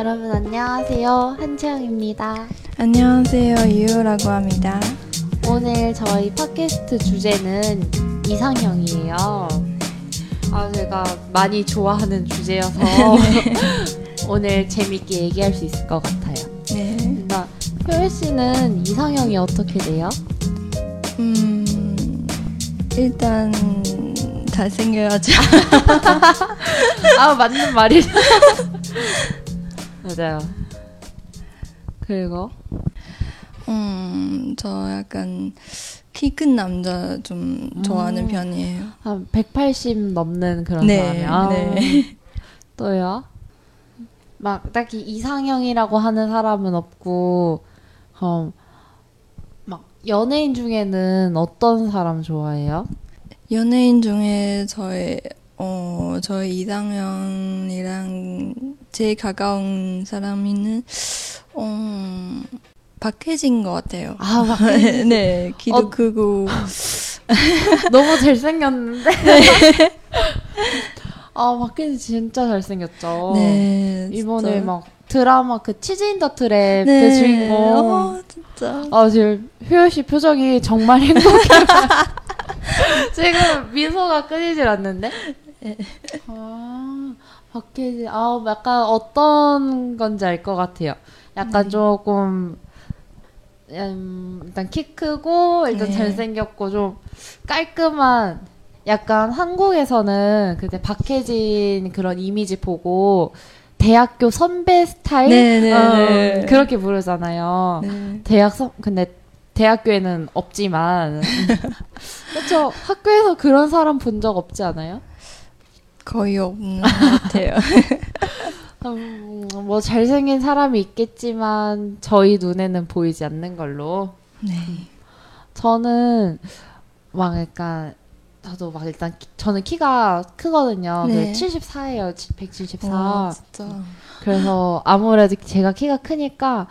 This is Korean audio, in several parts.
여러분 안녕하세요. 한채영입니다. 안녕하세요. 유유라고 합니다. 오늘 저희 팟캐스트 주제는 이상형이에요. 아, 제가 많이 좋아하는 주제여서 오늘 재밌게 얘기할 수 있을 것 같아요. 네. 나 효율 씨는 이상형이 어떻게 돼요? 음, 일단 잘생겨야죠. 아, 맞는 말이죠. 맞아요. 그리고 음, 저 약간 키 큰 남자 좀 좋아하는 음. 편이에요. 한 180 넘는 그런 네, 사람이요. 아, 네. 또요? 막 딱히 이상형이라고 하는 사람은 없고, 어, 막 연예인 중에는 어떤 사람 좋아해요? 연예인 중에 저의 어, 저의 이상형이랑 제일 가까운 사람이는 어, 박혜진 것 같아요. 아, 막 네, 키도 어. 크고 너무 잘생겼는데. 아, 박혜진 진짜 잘생겼죠. 네, 이번에 진짜. 막 드라마 그 치즈 인 더 트랩 네. 그 주인공. 어, 진짜. 아, 지금 효연 씨 표정이 정말 행복해. 지금 미소가 끊이질 않는데? 아, 박혜진, 아, 약간 어떤 건지 알 것 같아요. 약간 네. 조금, 음, 일단 키 크고, 일단 네. 잘생겼고, 좀 깔끔한, 약간 한국에서는 그때 박혜진 그런 이미지 보고, 대학교 선배 스타일? 네, 네, 어, 네. 그렇게 부르잖아요. 네. 대학 선 근데 대학교에는 없지만 그렇죠 학교에서 그런 사람 본 적 없지 않아요? 거의 없는 것 같아요. 음, 뭐 잘생긴 사람이 있겠지만 저희 눈에는 보이지 않는 걸로 네. 저는 막 약간 저도 막 일단 키- 저는 키가 크거든요. 네. 74예요. 174. 와, 진짜. 그래서 아무래도 제가 키가 크니까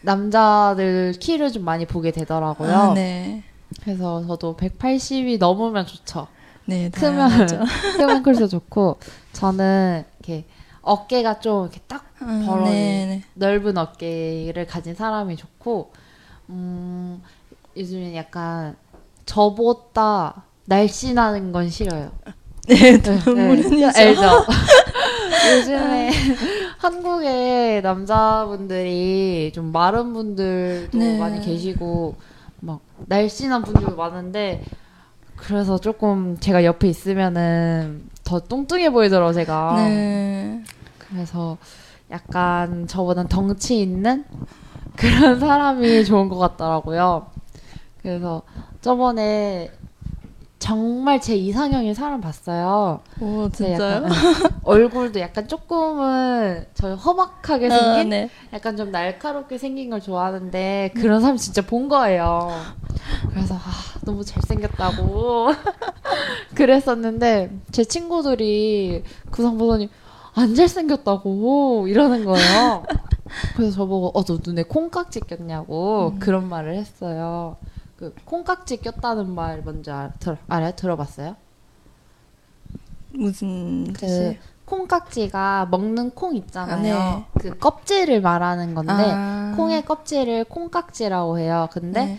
남자들 키를 좀 많이 보게 되더라고요. 아, 네. 그래서 저도 180이 넘으면 좋죠. 네, 크면. 크면 클수록 좋고 저는 이렇게 어깨가 좀 이렇게 딱 아, 벌어진 네, 네. 넓은 어깨를 가진 사람이 좋고 음 요즘엔 약간 저보다 날씬한 건 싫어요. 네, 네, 눈물이죠. 알죠? 요즘에 한국에 남자분들이 좀 마른 분들도 네. 많이 계시고 막 날씬한 분들도 많은데 그래서 조금 제가 옆에 있으면은 더 뚱뚱해 보이더라고 제가. 네. 그래서 약간 저보단 덩치 있는 그런 사람이 좋은 것 같더라고요. 그래서 저번에 정말 제 이상형인 사람 봤어요. 오, 제 진짜요? 약간, 응, 얼굴도 약간 조금은 저 험악하게 생긴 아, 네. 약간 좀 날카롭게 생긴 걸 좋아하는데 그런 사람 진짜 본 거예요. 그래서 아, 너무 잘생겼다고 그랬었는데 제 친구들이 그 사람 보더니 안 잘생겼다고 이러는 거예요. 그래서 저보고 어 너 눈에 콩깍지 꼈냐고 음. 그런 말을 했어요. 그 콩깍지 꼈다는 말 뭔지 알, 들, 알아요? 들어봤어요? 무슨 그? 콩깍지가 먹는 콩 있잖아요. 아, 네. 그 껍질을 말하는 건데 아. 콩의 껍질을 콩깍지라고 해요. 근데 네.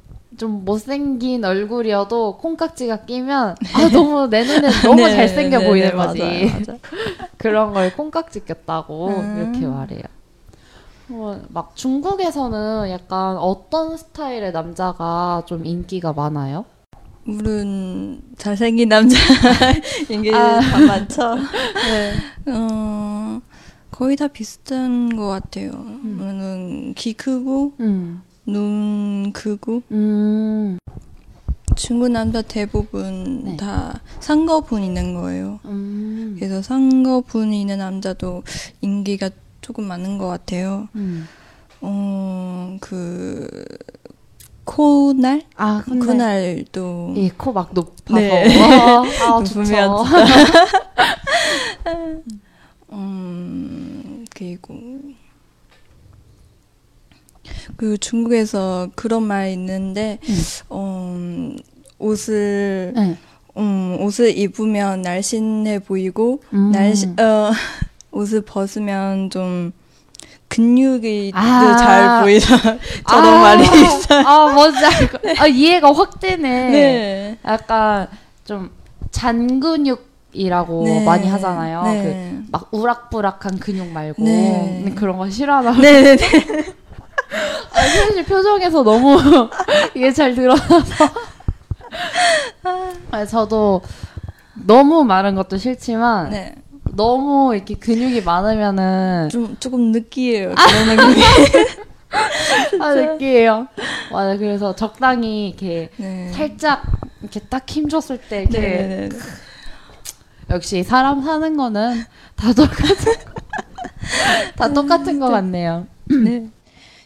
좀 못생긴 얼굴이어도 콩깍지가 끼면 아 너무 내 눈에 너무 네, 잘생겨 네, 보이는 네, 거지. 맞아요, 맞아요. 그런 걸 콩깍지 꼈다고 음. 이렇게 말해요. 뭐, 막 중국에서는 약간 어떤 스타일의 남자가 좀 인기가 많아요? 물론 잘생긴 남자 이게 아. 다 많죠. 네. 어, 거의 다 비슷한 것 같아요. 물론 키 크고 음. 눈 크고 음. 중국 남자 대부분 네. 다 상거분 있는 거예요. 음. 그래서 상거분 있는 남자도 인기가 조금 많은 것 같아요. 음. 어, 그 코날 아, 근데 코날도 이코막 높아서 네. 와, 아, 좋죠. 음 그리고 그 중국에서 그런 말 있는데 음, 옷을 네. 음, 옷을 입으면 날씬해 보이고 음. 날씬 어 옷을 벗으면 좀 근육이 아. 잘 보이다 저런 아, 말이 있어요. 아, 뭔지 알고. 아, 이해가 확 되네. 네. 약간 좀 잔근육이라고 네. 많이 하잖아요. 네. 그막 우락부락한 근육 말고 네. 그런 거 싫어하나 봐. 네네네. 아, 효연 씨 표정에서 너무 이게 잘 드러나서. 아, 저도 너무 마른 것도 싫지만 네. 너무 이렇게 근육이 많으면은 좀 조금 느끼해요. 그런 느낌이. 아 느끼해요. 맞아. 그래서 적당히 이렇게 네. 살짝 이렇게 딱 힘줬을 때 이렇게 네네네. 역시 사람 사는 거는 다 똑같은 거. 다 똑같은 거 같네요.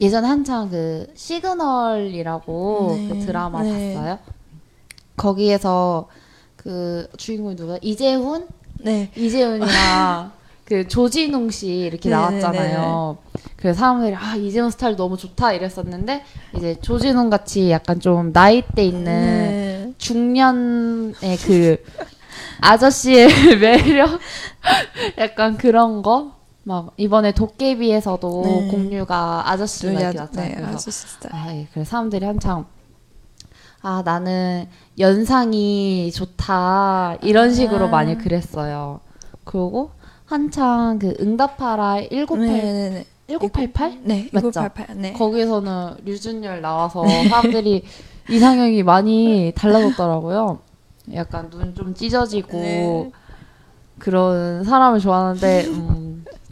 예전에 한창 그 시그널이라고 네, 그 드라마 네. 봤어요? 거기에서 그 주인공이 누구야? 이재훈? 네. 이재훈이랑 그 조진웅 씨 이렇게 네, 나왔잖아요. 그래서 사람들이 아 이재훈 스타일 너무 좋다 이랬었는데 이제 조진웅 같이 약간 좀 나이대 있는 네. 중년의 그 아저씨의 매력 약간 그런 거. 막 이번에 도깨비에서도 네. 공유가 아저씨가 이렇게 네. 그래서 아저씨 스타일. 아, 예. 그래서 사람들이 한창 아 나는 연상이 좋다 이런 식으로 아. 많이 그랬어요. 그리고 한창 그 응답하라 1988 네네네. 1988 네. 맞죠? 1988. 네. 거기서는 류준열 나와서 사람들이 이상형이 많이 달라졌더라고요. 약간 눈 좀 찢어지고 네. 그런 사람을 좋아하는데 음,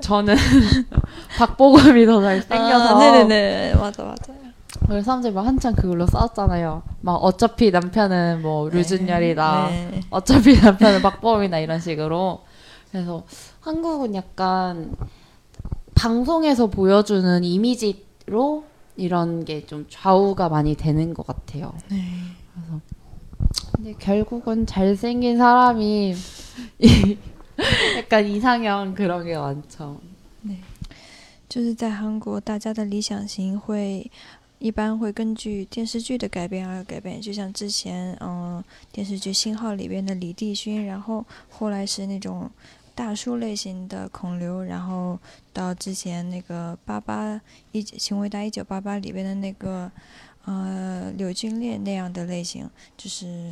저는 박보검이 더 잘생겨서 아, 네네네. 맞아 맞아요. 그래서 사람들이 막 한창 그걸로 싸웠잖아요. 막 어차피 남편은 뭐 류준열이다. 네. 어차피 남편은 박보검이다 이런 식으로. 그래서 한국은 약간 방송에서 보여주는 이미지로 이런 게 좀 좌우가 많이 되는 것 같아요. 네. 그래서 근데 결국은 잘생긴 사람이 이- 약간 이상형 그런 게 많죠. 就是在韩国，大家的理想型会一般会根据电视剧的改编而改变。就像之前，嗯，电视剧《信号》里边的李帝勋，然后后来是那种大叔类型的孔刘，然后到之前那个八八一请回答一九八八里边的那个呃柳俊烈那样的类型，就是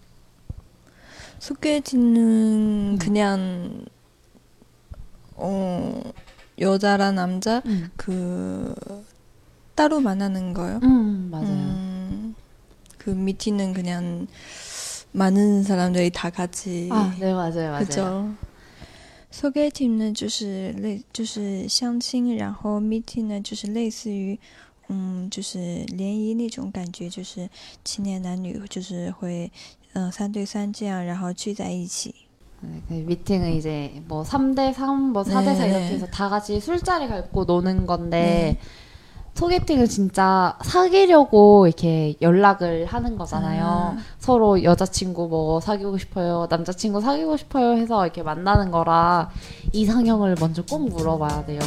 소개팅은 그냥 어 여자랑 남자 음, 그 따로 만나는 거요. 음 맞아요. 음, 그 미팅은 그냥 많은 사람들이 다 같이 아, 네 맞아요, 맞아요. 그죠. 소개팅呢，就是类就是相亲，然后 meeting 呢，就是类似于，嗯，就是联谊那种感觉，就是青年男女就是会， 嗯、三对三这样，然后聚在一起。 네, 그 미팅은 이제 뭐 3대 3, 뭐 4대 4 네, 이렇게 네. 해서 다 같이 술자리 갖고 노는 건데 소개팅은 진짜 사귀려고 이렇게 연락을 하는 거잖아요. 아. 서로 여자친구 뭐 사귀고 싶어요, 남자친구 사귀고 싶어요 해서 이렇게 만나는 거라 이상형을 먼저 꼭 물어봐야 돼요.